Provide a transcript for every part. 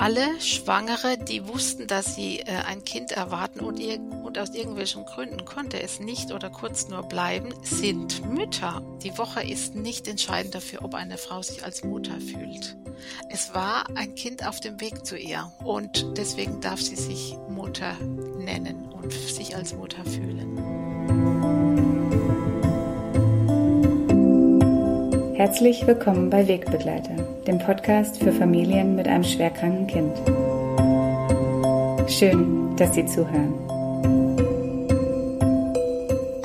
alle Schwangere, die wussten, dass sie äh, ein Kind erwarten und, und, aus irgendwelchen Gründen konnte es nicht oder kurz nur bleiben, sind Mütter. Die Woche ist nicht entscheidend dafür, ob eine Frau sich als Mutter fühlt. Es war ein Kind auf dem Weg zu ihr und deswegen darf sie sich Mutter nennen und sich als Mutter fühlen. Herzlich willkommen bei Wegbegleiter, dem Podcast für Familien mit einem schwerkranken Kind. Schön, dass Sie zuhören.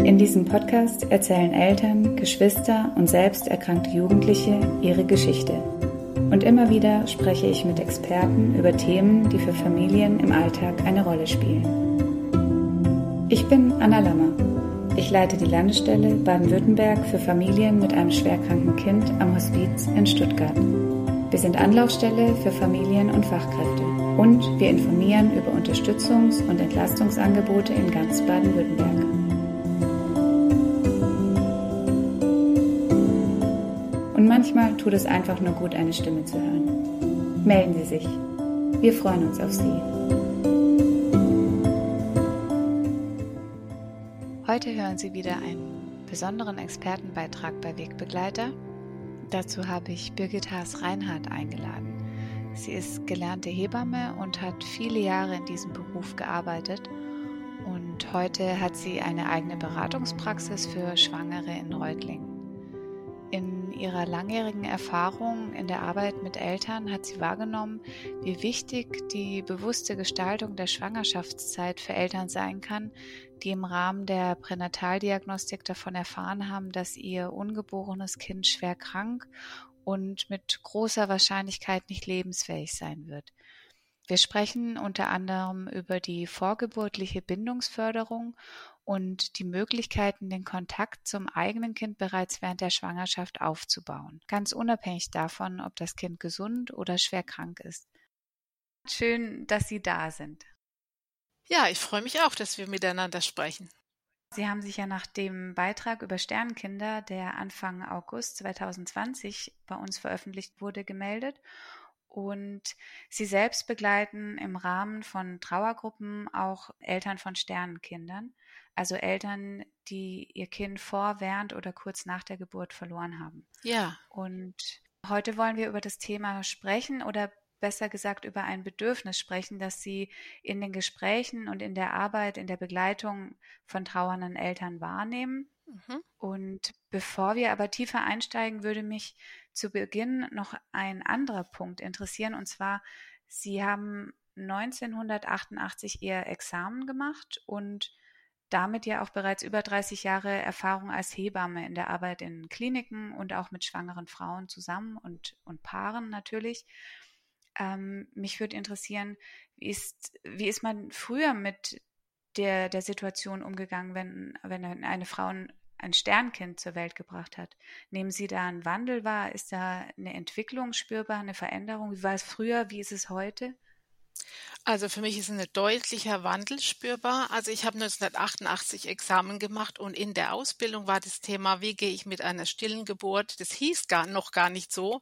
In diesem Podcast erzählen Eltern, Geschwister und selbst erkrankte Jugendliche ihre Geschichte. Und immer wieder spreche ich mit Experten über Themen, die für Familien im Alltag eine Rolle spielen. Ich bin Anna Lammer ich leite die Landesstelle Baden-Württemberg für Familien mit einem schwerkranken Kind am Hospiz in Stuttgart. Wir sind Anlaufstelle für Familien und Fachkräfte und wir informieren über Unterstützungs- und Entlastungsangebote in ganz Baden-Württemberg. Und manchmal tut es einfach nur gut, eine Stimme zu hören. Melden Sie sich. Wir freuen uns auf Sie. Heute hören Sie wieder einen besonderen Expertenbeitrag bei Wegbegleiter. Dazu habe ich Birgit Haas-Reinhardt eingeladen. Sie ist gelernte Hebamme und hat viele Jahre in diesem Beruf gearbeitet. Und heute hat sie eine eigene Beratungspraxis für Schwangere in Reutlingen. In ihrer langjährigen Erfahrung in der Arbeit mit Eltern hat sie wahrgenommen, wie wichtig die bewusste Gestaltung der Schwangerschaftszeit für Eltern sein kann, die im Rahmen der Pränataldiagnostik davon erfahren haben, dass ihr ungeborenes Kind schwer krank und mit großer Wahrscheinlichkeit nicht lebensfähig sein wird. Wir sprechen unter anderem über die vorgeburtliche Bindungsförderung und die Möglichkeiten, den Kontakt zum eigenen Kind bereits während der Schwangerschaft aufzubauen, ganz unabhängig davon, ob das Kind gesund oder schwer krank ist. Schön, dass Sie da sind. Ja, ich freue mich auch, dass wir miteinander sprechen. Sie haben sich ja nach dem Beitrag über Sternkinder, der Anfang August 2020 bei uns veröffentlicht wurde, gemeldet und sie selbst begleiten im Rahmen von Trauergruppen auch Eltern von Sternenkindern, also Eltern, die ihr Kind vor, während oder kurz nach der Geburt verloren haben. Ja. Und heute wollen wir über das Thema sprechen oder besser gesagt über ein Bedürfnis sprechen, das sie in den Gesprächen und in der Arbeit, in der Begleitung von trauernden Eltern wahrnehmen. Mhm. Und bevor wir aber tiefer einsteigen, würde mich zu Beginn noch ein anderer Punkt interessieren, und zwar, Sie haben 1988 Ihr Examen gemacht und damit ja auch bereits über 30 Jahre Erfahrung als Hebamme in der Arbeit in Kliniken und auch mit schwangeren Frauen zusammen und, und Paaren natürlich. Ähm, mich würde interessieren, wie ist, wie ist man früher mit der, der Situation umgegangen, wenn, wenn eine Frau ein Sternkind zur Welt gebracht hat. Nehmen Sie da einen Wandel wahr? Ist da eine Entwicklung spürbar, eine Veränderung? Wie war es früher? Wie ist es heute? Also für mich ist ein deutlicher Wandel spürbar. Also ich habe 1988 Examen gemacht und in der Ausbildung war das Thema, wie gehe ich mit einer stillen Geburt? Das hieß gar noch gar nicht so.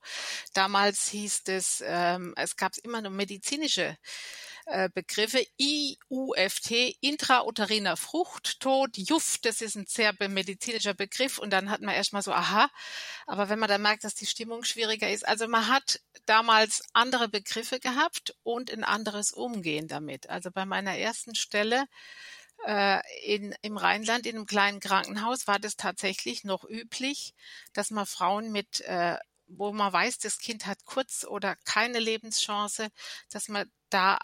Damals hieß es, ähm, es gab immer nur medizinische äh, Begriffe IUFT, intrauteriner Fruchttod, JUF, das ist ein sehr medizinischer Begriff und dann hat man erstmal so, aha, aber wenn man dann merkt, dass die Stimmung schwieriger ist, also man hat damals andere Begriffe gehabt und ein anderes Umgehen damit. Also bei meiner ersten Stelle äh, in, im Rheinland in einem kleinen Krankenhaus war das tatsächlich noch üblich, dass man Frauen mit äh, wo man weiß, das Kind hat kurz oder keine Lebenschance, dass man da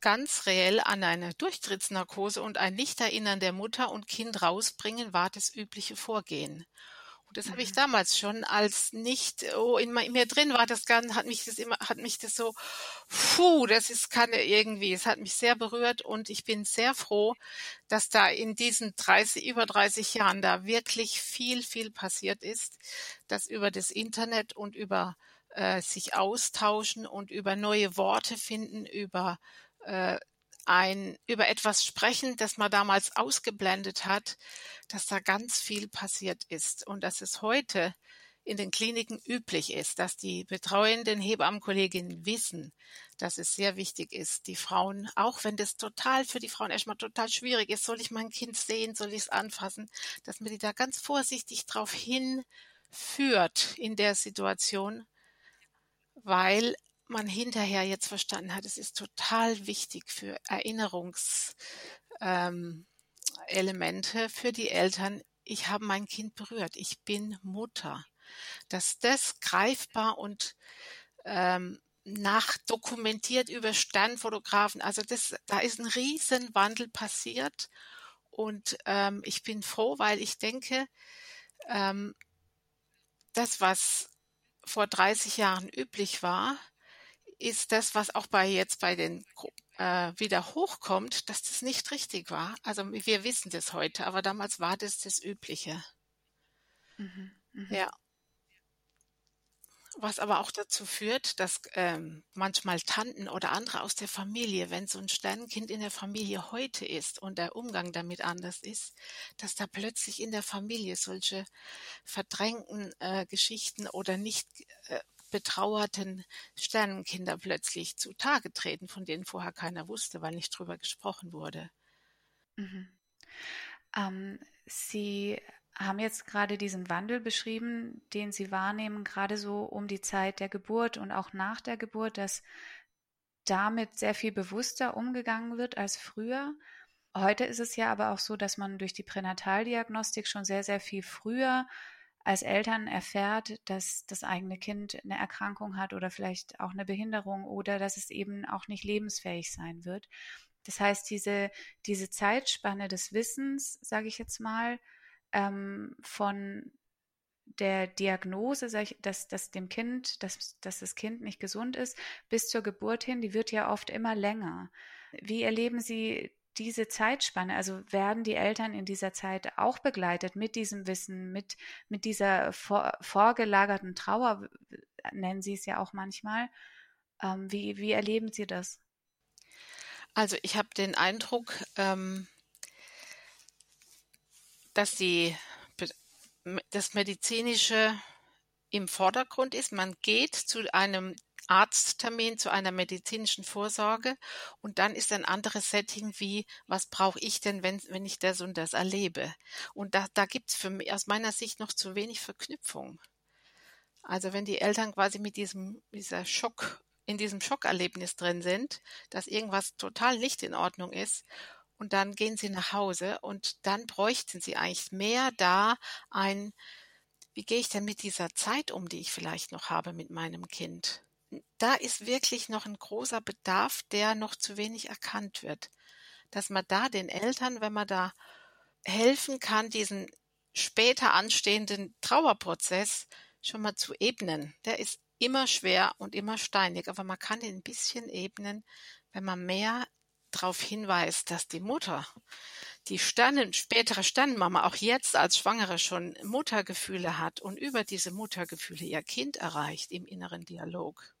ganz reell an eine Durchtrittsnarkose und ein Nichterinnern der Mutter und Kind rausbringen war das übliche Vorgehen. Und das habe ich mhm. damals schon als nicht, oh, in, in, mir drin war das ganz, hat mich das immer, hat mich das so, puh, das ist keine irgendwie, es hat mich sehr berührt und ich bin sehr froh, dass da in diesen 30, über 30 Jahren da wirklich viel, viel passiert ist, dass über das Internet und über äh, sich austauschen und über neue Worte finden, über äh, ein, über etwas sprechen, das man damals ausgeblendet hat, dass da ganz viel passiert ist und dass es heute in den Kliniken üblich ist, dass die betreuenden Hebammenkolleginnen wissen, dass es sehr wichtig ist, die Frauen, auch wenn das total für die Frauen erstmal total schwierig ist, soll ich mein Kind sehen, soll ich es anfassen, dass man die da ganz vorsichtig drauf hinführt in der Situation, weil man hinterher jetzt verstanden hat, es ist total wichtig für Erinnerungselemente ähm, für die Eltern. Ich habe mein Kind berührt. Ich bin Mutter. Dass das greifbar und ähm, nachdokumentiert über Sternfotografen. Also das, da ist ein Riesenwandel passiert. Und ähm, ich bin froh, weil ich denke, ähm, das, was vor 30 Jahren üblich war, ist das, was auch bei jetzt bei den äh, wieder hochkommt, dass das nicht richtig war. Also wir wissen das heute, aber damals war das das Übliche. Mhm, mh. Ja. Was aber auch dazu führt, dass ähm, manchmal Tanten oder andere aus der Familie, wenn so ein Sternenkind in der Familie heute ist und der Umgang damit anders ist, dass da plötzlich in der Familie solche verdrängten äh, Geschichten oder nicht äh, betrauerten Sternenkinder plötzlich zutage treten, von denen vorher keiner wusste, weil nicht drüber gesprochen wurde. Mhm. Ähm, Sie haben jetzt gerade diesen Wandel beschrieben, den Sie wahrnehmen, gerade so um die Zeit der Geburt und auch nach der Geburt, dass damit sehr viel bewusster umgegangen wird als früher. Heute ist es ja aber auch so, dass man durch die Pränataldiagnostik schon sehr, sehr viel früher als Eltern erfährt, dass das eigene Kind eine Erkrankung hat oder vielleicht auch eine Behinderung oder dass es eben auch nicht lebensfähig sein wird. Das heißt, diese, diese Zeitspanne des Wissens, sage ich jetzt mal, ähm, von der Diagnose, dass, dass dem Kind, dass, dass das Kind nicht gesund ist, bis zur Geburt hin, die wird ja oft immer länger. Wie erleben Sie diese Zeitspanne, also werden die Eltern in dieser Zeit auch begleitet mit diesem Wissen, mit, mit dieser vor, vorgelagerten Trauer, nennen Sie es ja auch manchmal. Ähm, wie, wie erleben Sie das? Also ich habe den Eindruck, ähm, dass die, das Medizinische im Vordergrund ist. Man geht zu einem Arzttermin zu einer medizinischen Vorsorge und dann ist ein anderes Setting wie, was brauche ich denn, wenn, wenn ich das und das erlebe? Und da, da gibt es aus meiner Sicht noch zu wenig Verknüpfung. Also wenn die Eltern quasi mit diesem, dieser Schock, in diesem Schockerlebnis drin sind, dass irgendwas total nicht in Ordnung ist und dann gehen sie nach Hause und dann bräuchten sie eigentlich mehr da ein, wie gehe ich denn mit dieser Zeit um, die ich vielleicht noch habe mit meinem Kind? Da ist wirklich noch ein großer Bedarf, der noch zu wenig erkannt wird. Dass man da den Eltern, wenn man da helfen kann, diesen später anstehenden Trauerprozess schon mal zu ebnen. Der ist immer schwer und immer steinig, aber man kann ihn ein bisschen ebnen, wenn man mehr darauf hinweist, dass die Mutter, die Sternen, spätere Sternenmama auch jetzt als Schwangere schon Muttergefühle hat und über diese Muttergefühle ihr Kind erreicht im inneren Dialog.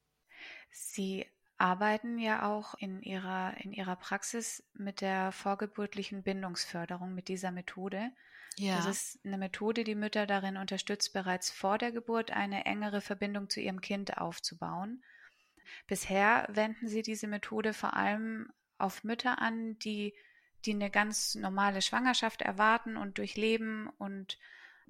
Sie arbeiten ja auch in ihrer, in ihrer Praxis mit der vorgeburtlichen Bindungsförderung, mit dieser Methode. Ja. Das ist eine Methode, die Mütter darin unterstützt, bereits vor der Geburt eine engere Verbindung zu ihrem Kind aufzubauen. Bisher wenden sie diese Methode vor allem auf Mütter an, die, die eine ganz normale Schwangerschaft erwarten und durchleben und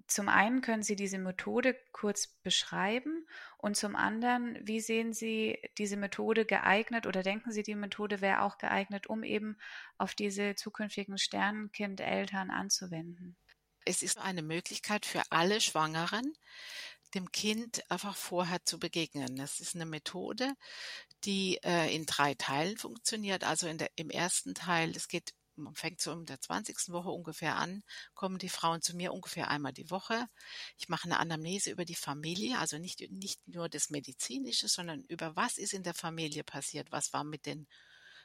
zum einen können Sie diese Methode kurz beschreiben und zum anderen, wie sehen Sie diese Methode geeignet oder denken Sie, die Methode wäre auch geeignet, um eben auf diese zukünftigen Sternenkindeltern anzuwenden? Es ist eine Möglichkeit für alle Schwangeren, dem Kind einfach vorher zu begegnen. Das ist eine Methode, die äh, in drei Teilen funktioniert. Also der, im ersten Teil, es geht fängt so in der 20. Woche ungefähr an, kommen die Frauen zu mir ungefähr einmal die Woche. Ich mache eine Anamnese über die Familie, also nicht, nicht nur das Medizinische, sondern über was ist in der Familie passiert, was war mit den,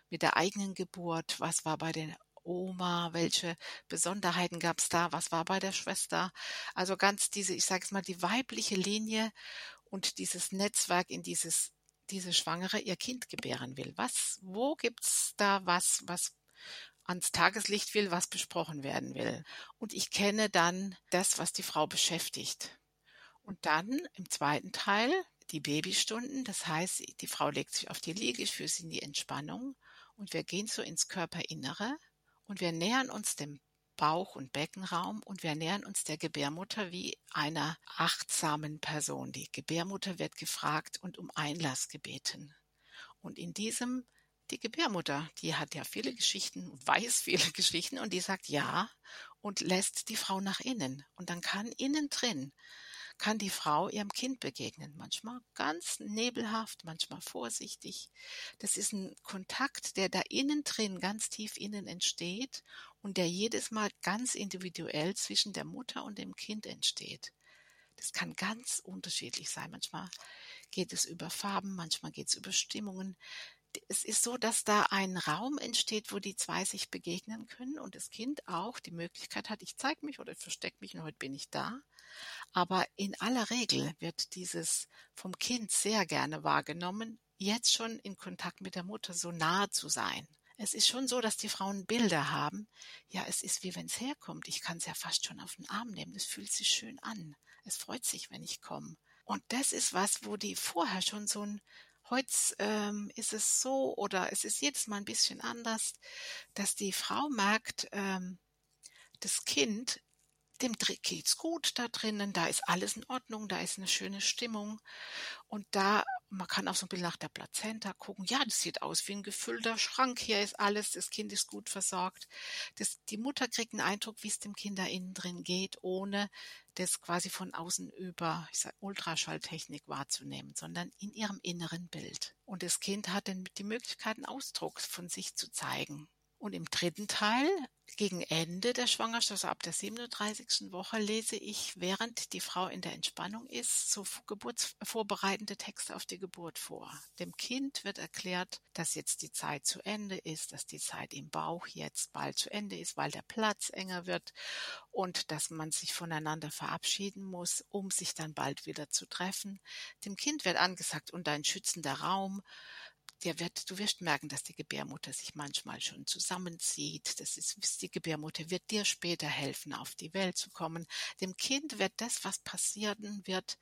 mit der eigenen Geburt, was war bei den Oma, welche Besonderheiten gab es da, was war bei der Schwester. Also ganz diese, ich sage es mal, die weibliche Linie und dieses Netzwerk in dieses diese Schwangere ihr Kind gebären will. Was, wo gibt's da was, was ans Tageslicht will, was besprochen werden will. Und ich kenne dann das, was die Frau beschäftigt. Und dann im zweiten Teil die Babystunden. Das heißt, die Frau legt sich auf die Liege, ich führe sie in die Entspannung und wir gehen so ins Körperinnere und wir nähern uns dem Bauch- und Beckenraum und wir nähern uns der Gebärmutter wie einer achtsamen Person. Die Gebärmutter wird gefragt und um Einlass gebeten. Und in diesem, die Gebärmutter, die hat ja viele Geschichten, weiß viele Geschichten und die sagt ja und lässt die Frau nach innen. Und dann kann innen drin kann die Frau ihrem Kind begegnen. Manchmal ganz nebelhaft, manchmal vorsichtig. Das ist ein Kontakt, der da innen drin, ganz tief innen entsteht und der jedes Mal ganz individuell zwischen der Mutter und dem Kind entsteht. Das kann ganz unterschiedlich sein. Manchmal geht es über Farben, manchmal geht es über Stimmungen es ist so, dass da ein Raum entsteht, wo die zwei sich begegnen können und das Kind auch die Möglichkeit hat, ich zeige mich oder ich verstecke mich und heute bin ich da. Aber in aller Regel wird dieses vom Kind sehr gerne wahrgenommen, jetzt schon in Kontakt mit der Mutter so nahe zu sein. Es ist schon so, dass die Frauen Bilder haben. Ja, es ist wie wenn es herkommt. Ich kann es ja fast schon auf den Arm nehmen. Es fühlt sich schön an. Es freut sich, wenn ich komme. Und das ist was, wo die vorher schon so ein Heute ähm, ist es so oder es ist jedes Mal ein bisschen anders, dass die Frau merkt, ähm, das Kind, dem geht's gut da drinnen, da ist alles in Ordnung, da ist eine schöne Stimmung und da man kann auch so ein bisschen nach der Plazenta gucken. Ja, das sieht aus wie ein gefüllter Schrank. Hier ist alles, das Kind ist gut versorgt. Das, die Mutter kriegt einen Eindruck, wie es dem Kind da innen drin geht, ohne das quasi von außen über ich sag, Ultraschalltechnik wahrzunehmen, sondern in ihrem inneren Bild. Und das Kind hat dann die Möglichkeit, einen Ausdruck von sich zu zeigen. Und im dritten Teil, gegen Ende der Schwangerschaft, also ab der 37. Woche, lese ich, während die Frau in der Entspannung ist, so geburtsvorbereitende Texte auf die Geburt vor. Dem Kind wird erklärt, dass jetzt die Zeit zu Ende ist, dass die Zeit im Bauch jetzt bald zu Ende ist, weil der Platz enger wird und dass man sich voneinander verabschieden muss, um sich dann bald wieder zu treffen. Dem Kind wird angesagt, und ein schützender Raum, der wird, du wirst merken, dass die Gebärmutter sich manchmal schon zusammenzieht. Das ist, die Gebärmutter wird dir später helfen, auf die Welt zu kommen. Dem Kind wird das, was passieren wird,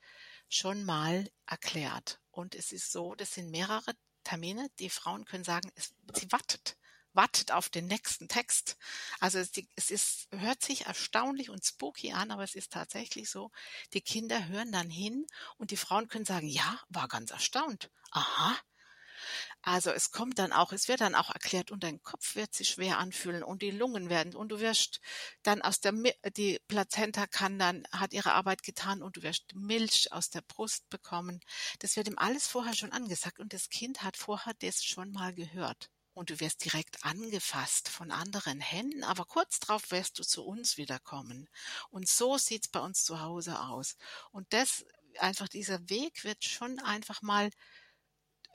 schon mal erklärt. Und es ist so, das sind mehrere Termine. Die Frauen können sagen, es, sie wartet wartet auf den nächsten Text. Also es, es ist, hört sich erstaunlich und spooky an, aber es ist tatsächlich so. Die Kinder hören dann hin und die Frauen können sagen, ja, war ganz erstaunt. Aha, also es kommt dann auch, es wird dann auch erklärt, und dein Kopf wird sich schwer anfühlen und die Lungen werden und du wirst dann aus der die Plazenta kann dann hat ihre Arbeit getan und du wirst Milch aus der Brust bekommen. Das wird ihm alles vorher schon angesagt und das Kind hat vorher das schon mal gehört. Und du wirst direkt angefasst von anderen Händen, aber kurz darauf wirst du zu uns wiederkommen. Und so sieht's bei uns zu Hause aus. Und das einfach dieser Weg wird schon einfach mal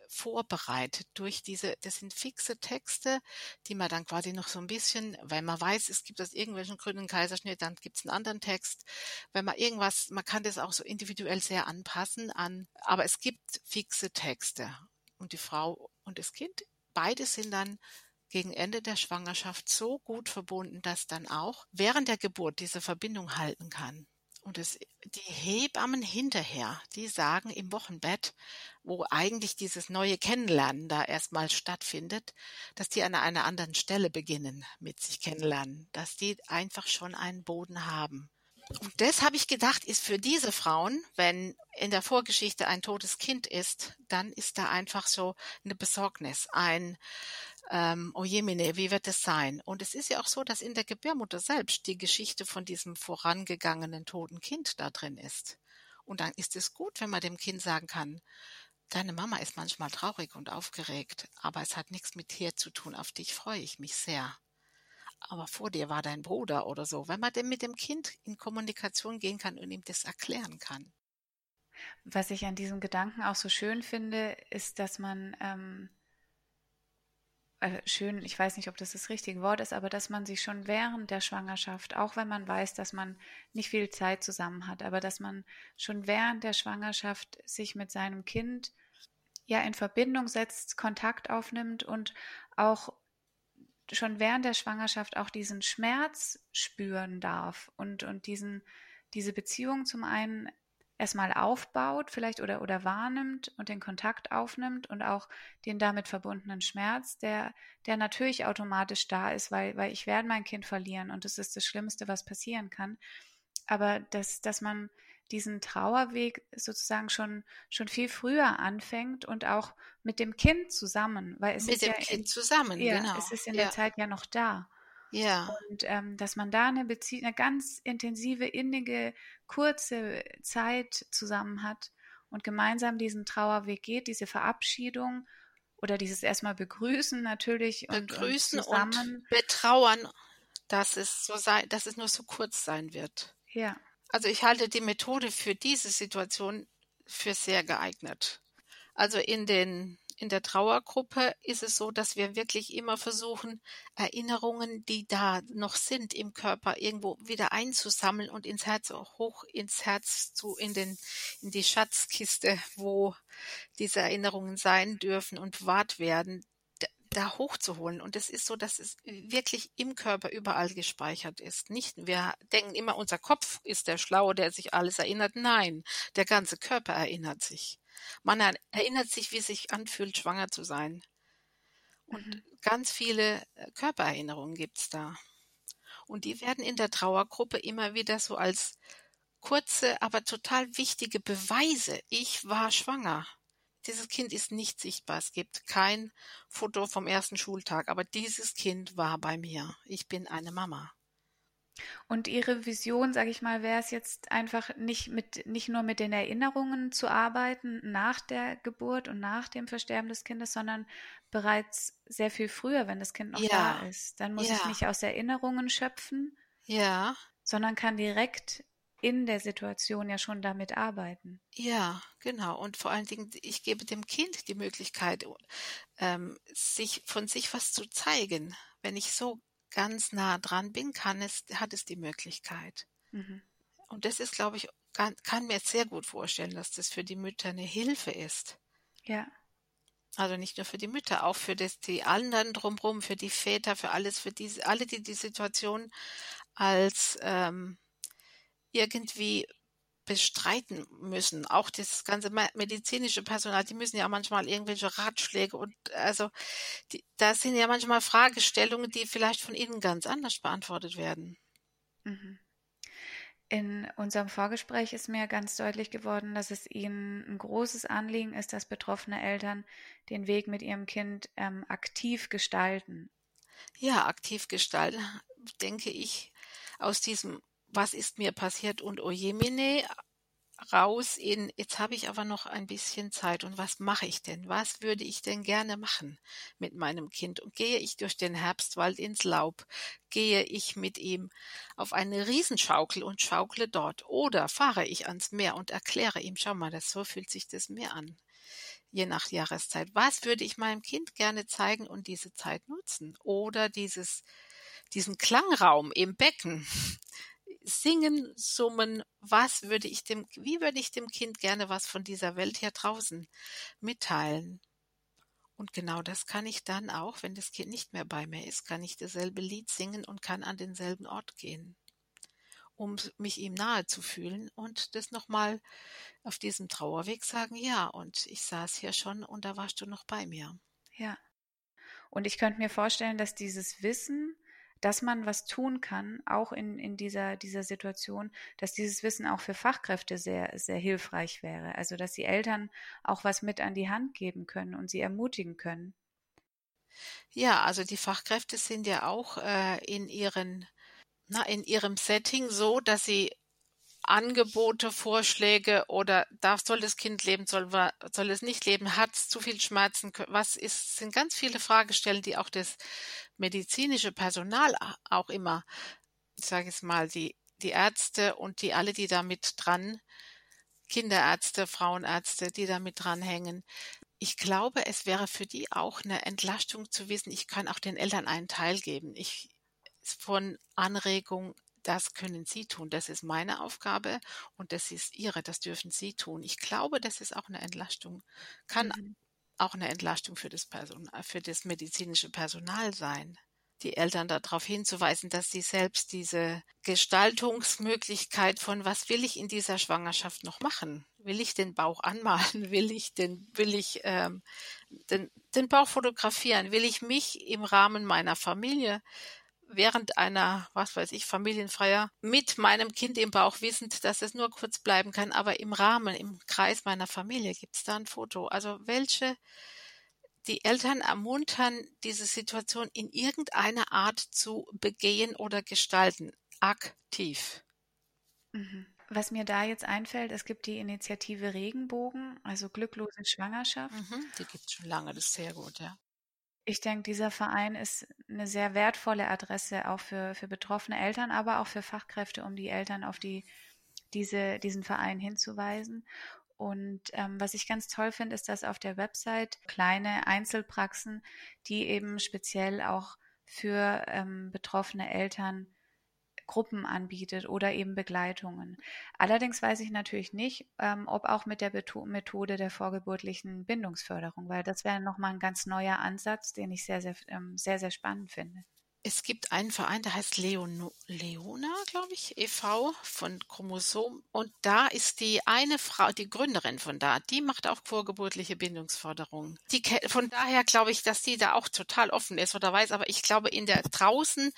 vorbereitet durch diese, das sind fixe Texte, die man dann quasi noch so ein bisschen, weil man weiß, es gibt aus irgendwelchen Gründen Kaiserschnitt, dann gibt es einen anderen Text. Wenn man irgendwas, man kann das auch so individuell sehr anpassen an, aber es gibt fixe Texte. Und die Frau und das Kind, beide sind dann gegen Ende der Schwangerschaft so gut verbunden, dass dann auch während der Geburt diese Verbindung halten kann. Und es, die Hebammen hinterher, die sagen im Wochenbett, wo eigentlich dieses neue Kennenlernen da erstmal stattfindet, dass die an einer anderen Stelle beginnen mit sich kennenlernen, dass die einfach schon einen Boden haben. Und das habe ich gedacht, ist für diese Frauen, wenn in der Vorgeschichte ein totes Kind ist, dann ist da einfach so eine Besorgnis, ein ähm, oh jemine, wie wird es sein? Und es ist ja auch so, dass in der Gebärmutter selbst die Geschichte von diesem vorangegangenen toten Kind da drin ist. Und dann ist es gut, wenn man dem Kind sagen kann, deine Mama ist manchmal traurig und aufgeregt, aber es hat nichts mit dir zu tun, auf dich freue ich mich sehr. Aber vor dir war dein Bruder oder so, wenn man denn mit dem Kind in Kommunikation gehen kann und ihm das erklären kann. Was ich an diesem Gedanken auch so schön finde, ist, dass man ähm, äh, schön, ich weiß nicht, ob das das richtige Wort ist, aber dass man sich schon während der Schwangerschaft, auch wenn man weiß, dass man nicht viel Zeit zusammen hat, aber dass man schon während der Schwangerschaft sich mit seinem Kind ja in Verbindung setzt, Kontakt aufnimmt und auch schon während der Schwangerschaft auch diesen Schmerz spüren darf und, und diesen, diese Beziehung zum einen erstmal aufbaut, vielleicht oder, oder wahrnimmt und den Kontakt aufnimmt und auch den damit verbundenen Schmerz, der, der natürlich automatisch da ist, weil, weil ich werde mein Kind verlieren und das ist das Schlimmste, was passieren kann. Aber dass, dass man diesen Trauerweg sozusagen schon, schon viel früher anfängt und auch mit dem Kind zusammen, weil es mit ist dem ja Kind in, zusammen, ja, genau. es ist in ja. der Zeit ja noch da. Ja. Und ähm, dass man da eine Beziehung, eine ganz intensive, innige, kurze Zeit zusammen hat und gemeinsam diesen Trauerweg geht, diese Verabschiedung oder dieses erstmal begrüßen natürlich begrüßen und, und zusammen und betrauern, dass es so sei, dass es nur so kurz sein wird. Ja. Also ich halte die Methode für diese Situation für sehr geeignet. Also in den in der Trauergruppe ist es so, dass wir wirklich immer versuchen, Erinnerungen, die da noch sind im Körper, irgendwo wieder einzusammeln und ins Herz, hoch ins Herz zu, in den, in die Schatzkiste, wo diese Erinnerungen sein dürfen und wahrt werden, da hochzuholen. Und es ist so, dass es wirklich im Körper überall gespeichert ist. Nicht, wir denken immer, unser Kopf ist der Schlaue, der sich alles erinnert. Nein, der ganze Körper erinnert sich. Man erinnert sich, wie es sich anfühlt, schwanger zu sein. Und mhm. ganz viele äh, Körpererinnerungen gibt's da. Und die werden in der Trauergruppe immer wieder so als kurze, aber total wichtige Beweise. Ich war schwanger. Dieses Kind ist nicht sichtbar. Es gibt kein Foto vom ersten Schultag, aber dieses Kind war bei mir. Ich bin eine Mama. Und Ihre Vision, sage ich mal, wäre es jetzt einfach nicht mit nicht nur mit den Erinnerungen zu arbeiten nach der Geburt und nach dem Versterben des Kindes, sondern bereits sehr viel früher, wenn das Kind noch Ja, da ist. Dann muss ja. ich nicht aus Erinnerungen schöpfen, Ja, sondern kann direkt in der Situation ja schon damit arbeiten. ja, genau. Und vor allen Dingen, ich gebe dem Kind die Möglichkeit, ähm, sich von sich was zu zeigen. Wenn ich so ganz nah dran bin, kann es, hat es die Möglichkeit. Mhm. Und das ist, glaube ich, kann, kann mir sehr gut vorstellen, dass das für die Mütter eine Hilfe ist. Ja, Also nicht nur für die Mütter, auch für das, die anderen drumherum, für die Väter, für alles, für diese, alle, die die Situation als ähm, irgendwie bestreiten müssen. Auch das ganze me- medizinische Personal, die müssen ja manchmal irgendwelche Ratschläge und also die, da sind ja manchmal Fragestellungen, die vielleicht von ihnen ganz anders beantwortet werden. Mhm. In unserem Vorgespräch ist mir ganz deutlich geworden, dass es Ihnen ein großes Anliegen ist, dass betroffene Eltern den Weg mit ihrem Kind ähm, aktiv gestalten. Ja, aktiv gestalten, denke ich, aus diesem Was ist mir passiert und Ojemine raus in Jetzt habe ich aber noch ein bisschen Zeit und was mache ich denn? Was würde ich denn gerne machen mit meinem Kind? Und gehe ich durch den Herbstwald ins Laub? Gehe ich mit ihm auf eine Riesenschaukel und schaukle dort? Oder fahre ich ans Meer und erkläre ihm, schau mal, das so fühlt sich das Meer an. Je nach Jahreszeit. Was würde ich meinem Kind gerne zeigen und diese Zeit nutzen? Oder dieses, diesen Klangraum im Becken. Singen, summen, was würde ich dem, wie würde ich dem Kind gerne was von dieser Welt hier draußen mitteilen? Und genau das kann ich dann auch, wenn das Kind nicht mehr bei mir ist, kann ich dasselbe Lied singen und kann an denselben Ort gehen, um mich ihm nahe zu fühlen und das nochmal auf diesem Trauerweg sagen, ja, und ich saß hier schon und da warst du noch bei mir. Ja. Und ich könnte mir vorstellen, dass dieses Wissen, dass man was tun kann, auch in, in dieser, dieser Situation, dass dieses Wissen auch für Fachkräfte sehr, sehr hilfreich wäre. Also, dass die Eltern auch was mit an die Hand geben können und sie ermutigen können. Ja, also die Fachkräfte sind ja auch äh, in ihren, na, in ihrem Setting so, dass sie Angebote, Vorschläge oder darf, soll das Kind leben, soll, soll es nicht leben, hat es zu viel Schmerzen, was ist, sind ganz viele Fragestellungen, die auch das medizinische Personal auch immer, ich sage es mal, die, die Ärzte und die alle, die da mit dran, Kinderärzte, Frauenärzte, die da mit dranhängen. Ich glaube, es wäre für die auch eine Entlastung zu wissen, ich kann auch den Eltern einen Teil geben. Ich, von Anregung, das können Sie tun. Das ist meine Aufgabe und das ist Ihre. Das dürfen Sie tun. Ich glaube, das ist auch eine Entlastung, kann Mhm. auch eine Entlastung für das Personal, für das medizinische Personal sein. die Eltern darauf hinzuweisen, dass sie selbst diese Gestaltungsmöglichkeit von was will ich in dieser Schwangerschaft noch machen? Will ich den Bauch anmalen? Will ich den, will ich ähm, den, den Bauch fotografieren? Will ich mich im Rahmen meiner Familie während einer, was weiß ich, Familienfeier mit meinem Kind im Bauch wissend, dass es nur kurz bleiben kann, aber im Rahmen, im Kreis meiner Familie gibt es da ein Foto. Also welche die Eltern ermuntern, diese Situation in irgendeiner Art zu begehen oder gestalten, aktiv. Mhm. Was mir da jetzt einfällt, es gibt die Initiative Regenbogen, also glücklose Schwangerschaft. Mhm, die gibt es schon lange, das ist sehr gut, ja. Ich denke, dieser Verein ist eine sehr wertvolle Adresse auch für, für betroffene Eltern, aber auch für Fachkräfte, um die Eltern auf die, diese, diesen Verein hinzuweisen. Und ähm, was ich ganz toll finde, ist, dass auf der Website kleine Einzelpraxen, die eben speziell auch für ähm, betroffene Eltern Gruppen anbietet oder eben Begleitungen. Allerdings weiß ich natürlich nicht, ähm, ob auch mit der Methode der vorgeburtlichen Bindungsförderung, weil das wäre nochmal ein ganz neuer Ansatz, den ich sehr, sehr, ähm, sehr, sehr spannend finde. Es gibt einen Verein, der heißt Leon Leona, glaube ich, e.V. von Chromosom. Und da ist die eine Frau, die Gründerin von da, die macht auch vorgeburtliche Bindungsförderung. Die, von daher glaube ich, dass die da auch total offen ist oder weiß, aber ich glaube, in der draußen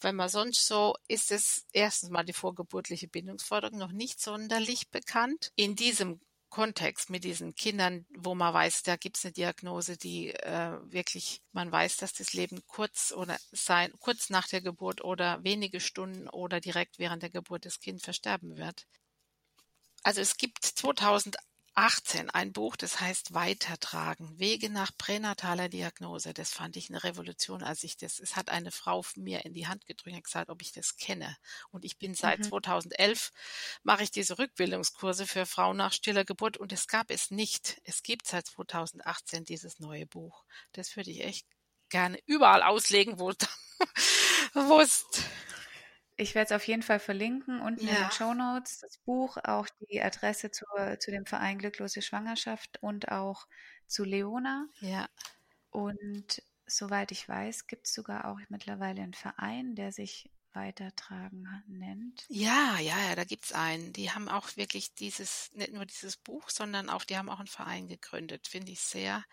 wenn man sonst so ist es erstens mal die vorgeburtliche Bindungsförderung noch nicht sonderlich bekannt. In diesem Kontext mit diesen Kindern, wo man weiß, da gibt es eine Diagnose, die äh, wirklich, man weiß, dass das Leben kurz oder sein, kurz nach der Geburt oder wenige Stunden oder direkt während der Geburt des Kindes versterben wird. Also es gibt 2000 18 ein Buch, das heißt Weitertragen, Wege nach pränataler Diagnose. Das fand ich eine Revolution, als ich das, es hat eine Frau mir in die Hand gedrückt und gesagt, ob ich das kenne. Und ich bin seit mhm. 2011, mache ich diese Rückbildungskurse für Frauen nach stiller Geburt und es gab es nicht. Es gibt seit 2018 dieses neue Buch. Das würde ich echt gerne überall auslegen, wo, wo es ich werde es auf jeden Fall verlinken unten ja. in den Show Notes, das Buch, auch die Adresse zu, zu dem Verein Glücklose Schwangerschaft und auch zu Leona. Ja. Und soweit ich weiß, gibt es sogar auch mittlerweile einen Verein, der sich Weitertragen nennt. Ja, ja, ja, da gibt es einen. Die haben auch wirklich dieses, nicht nur dieses Buch, sondern auch, die haben auch einen Verein gegründet. Finde ich sehr,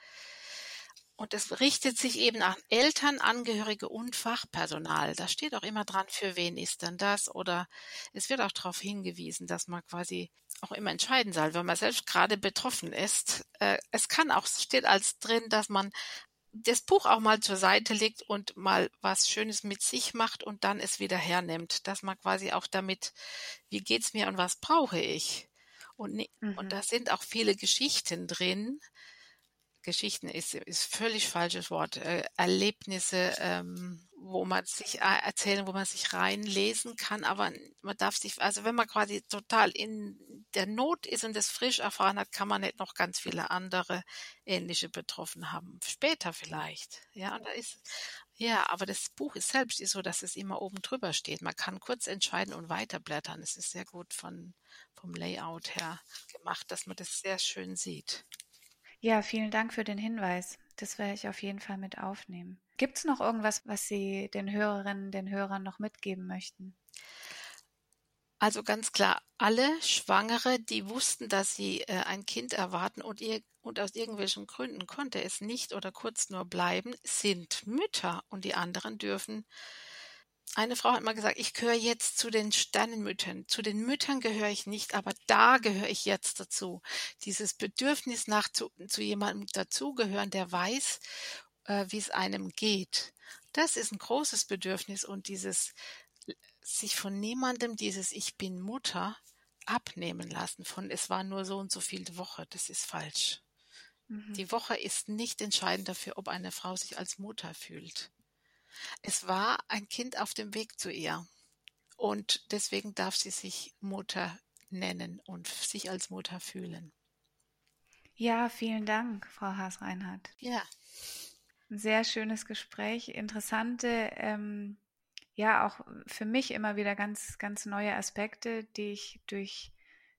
und es richtet sich eben an Eltern, Angehörige und Fachpersonal. Da steht auch immer dran, für wen ist denn das? Oder es wird auch darauf hingewiesen, dass man quasi auch immer entscheiden soll, wenn man selbst gerade betroffen ist. Äh, es kann auch, steht als drin, dass man das Buch auch mal zur Seite legt und mal was Schönes mit sich macht und dann es wieder hernimmt. Dass man quasi auch damit, wie geht's mir und was brauche ich? Und, mhm. und da sind auch viele Geschichten drin, Geschichten ist, ist völlig falsches Wort, äh, Erlebnisse, ähm, wo man sich äh, erzählen, wo man sich reinlesen kann, aber man darf sich, also wenn man quasi total in der Not ist und das frisch erfahren hat, kann man nicht noch ganz viele andere ähnliche betroffen haben. Später vielleicht. Ja, und da ist, ja, aber das Buch ist selbst ist so, dass es immer oben drüber steht. Man kann kurz entscheiden und weiterblättern. Es ist sehr gut von, vom Layout her gemacht, dass man das sehr schön sieht. Ja, vielen Dank für den Hinweis. Das werde ich auf jeden Fall mit aufnehmen. Gibt es noch irgendwas, was Sie den Hörerinnen, den Hörern noch mitgeben möchten? Also ganz klar, alle Schwangere, die wussten, dass sie äh, ein Kind erwarten und, ihr, und aus irgendwelchen Gründen konnte es nicht oder kurz nur bleiben, sind Mütter und die anderen dürfen eine Frau hat mal gesagt, ich gehöre jetzt zu den Sternenmüttern. Zu den Müttern gehöre ich nicht, aber da gehöre ich jetzt dazu. Dieses Bedürfnis nach zu, zu jemandem dazugehören, der weiß, äh, wie es einem geht. Das ist ein großes Bedürfnis und dieses sich von niemandem dieses Ich bin Mutter abnehmen lassen von es war nur so und so viel Woche, das ist falsch. Mhm. Die Woche ist nicht entscheidend dafür, ob eine Frau sich als Mutter fühlt. Es war ein Kind auf dem Weg zu ihr. Und deswegen darf sie sich Mutter nennen und sich als Mutter fühlen. Ja, vielen Dank, Frau Haas-Reinhardt. Ja. Ein sehr schönes Gespräch, interessante, ähm, ja, auch für mich immer wieder ganz, ganz neue Aspekte, die ich durch,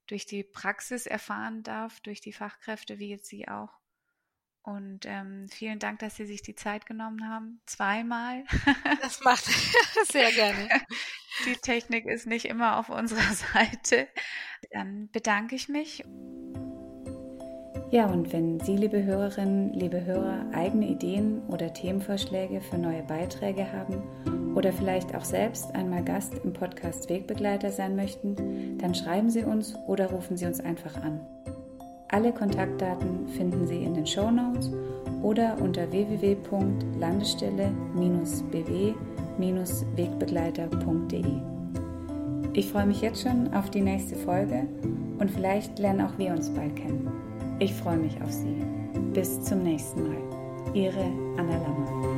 durch die Praxis erfahren darf, durch die Fachkräfte, wie jetzt Sie auch. Und ähm, vielen Dank, dass Sie sich die Zeit genommen haben. Zweimal. Das macht sehr gerne. Die Technik ist nicht immer auf unserer Seite. Dann bedanke ich mich. Ja, und wenn Sie, liebe Hörerinnen, liebe Hörer, eigene Ideen oder Themenvorschläge für neue Beiträge haben oder vielleicht auch selbst einmal Gast im Podcast Wegbegleiter sein möchten, dann schreiben Sie uns oder rufen Sie uns einfach an. Alle Kontaktdaten finden Sie in den Show Notes oder unter www.landestelle-bw-wegbegleiter.de. Ich freue mich jetzt schon auf die nächste Folge und vielleicht lernen auch wir uns bald kennen. Ich freue mich auf Sie. Bis zum nächsten Mal. Ihre Anna Lammer.